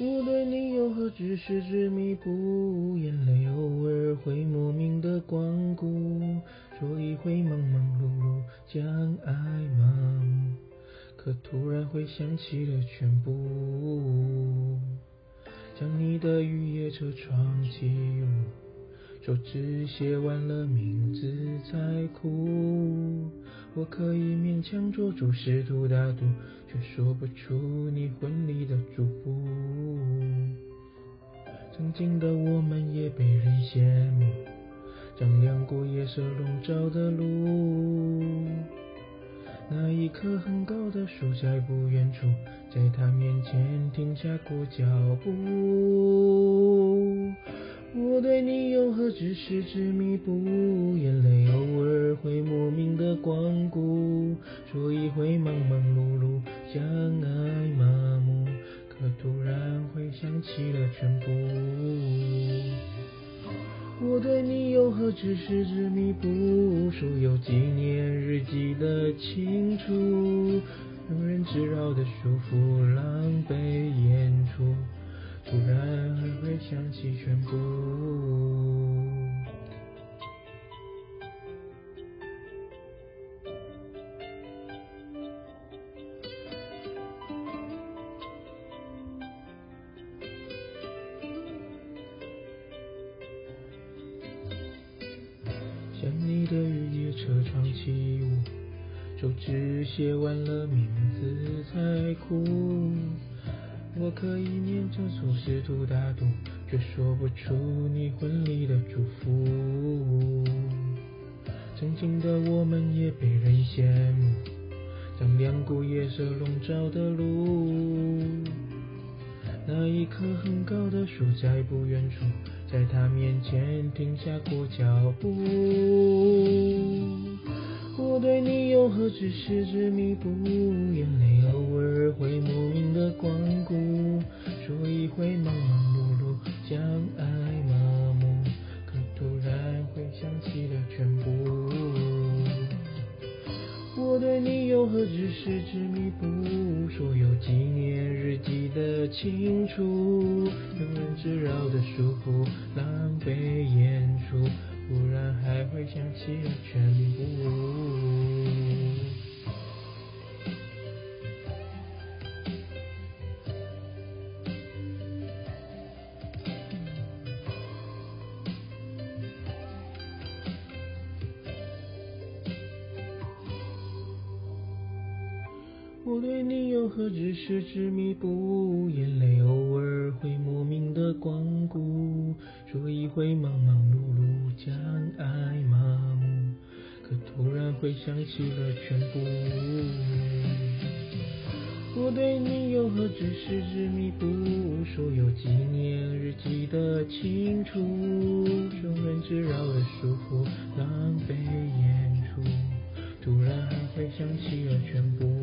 我对你又何止是执迷不悟，眼泪偶尔会莫名的光顾，说一回忙忙碌碌将爱麻木，可突然会想起了全部，将你的雨夜车窗起雾，手指写完了名字才哭，我可以勉强做主试图大度。却说不出你婚礼的祝福。曾经的我们也被人羡慕，丈量过夜色笼罩的路。那一棵很高的树在不远处，在他面前停下过脚步。我对你又何止是执迷不悟，眼泪顾，说一回忙忙碌碌将爱麻木，可突然会想起了全部。我对你又何止是执迷不悟，有纪念日记的清楚，庸人自扰的束缚，狼狈演出。突然还会想起全部。车窗起雾，手指写完了名字才哭。我可以勉强做试图大度，却说不出你婚礼的祝福。曾经的我们也被人羡慕，丈量过夜色笼罩的路。那一棵很高的树在不远处，在他面前停下过脚步。我对你又何止是执迷不悟，眼泪偶尔会莫名的光顾，说一回忙忙碌碌将爱麻木，可突然会想起了全部。我对你又何止是执迷不悟，说有纪念日记的清楚，庸人自扰的束缚，狼狈演出。突然还会想起了全部。我对你又何止是执迷不悟，眼泪偶尔会莫名的光顾，说一回忙忙碌碌将爱麻木，可突然会想起了全部。我对你又何止是执迷不悟，说有纪念日记的清楚，庸人自扰的束缚，狼狈演出，突然还会想起了全部。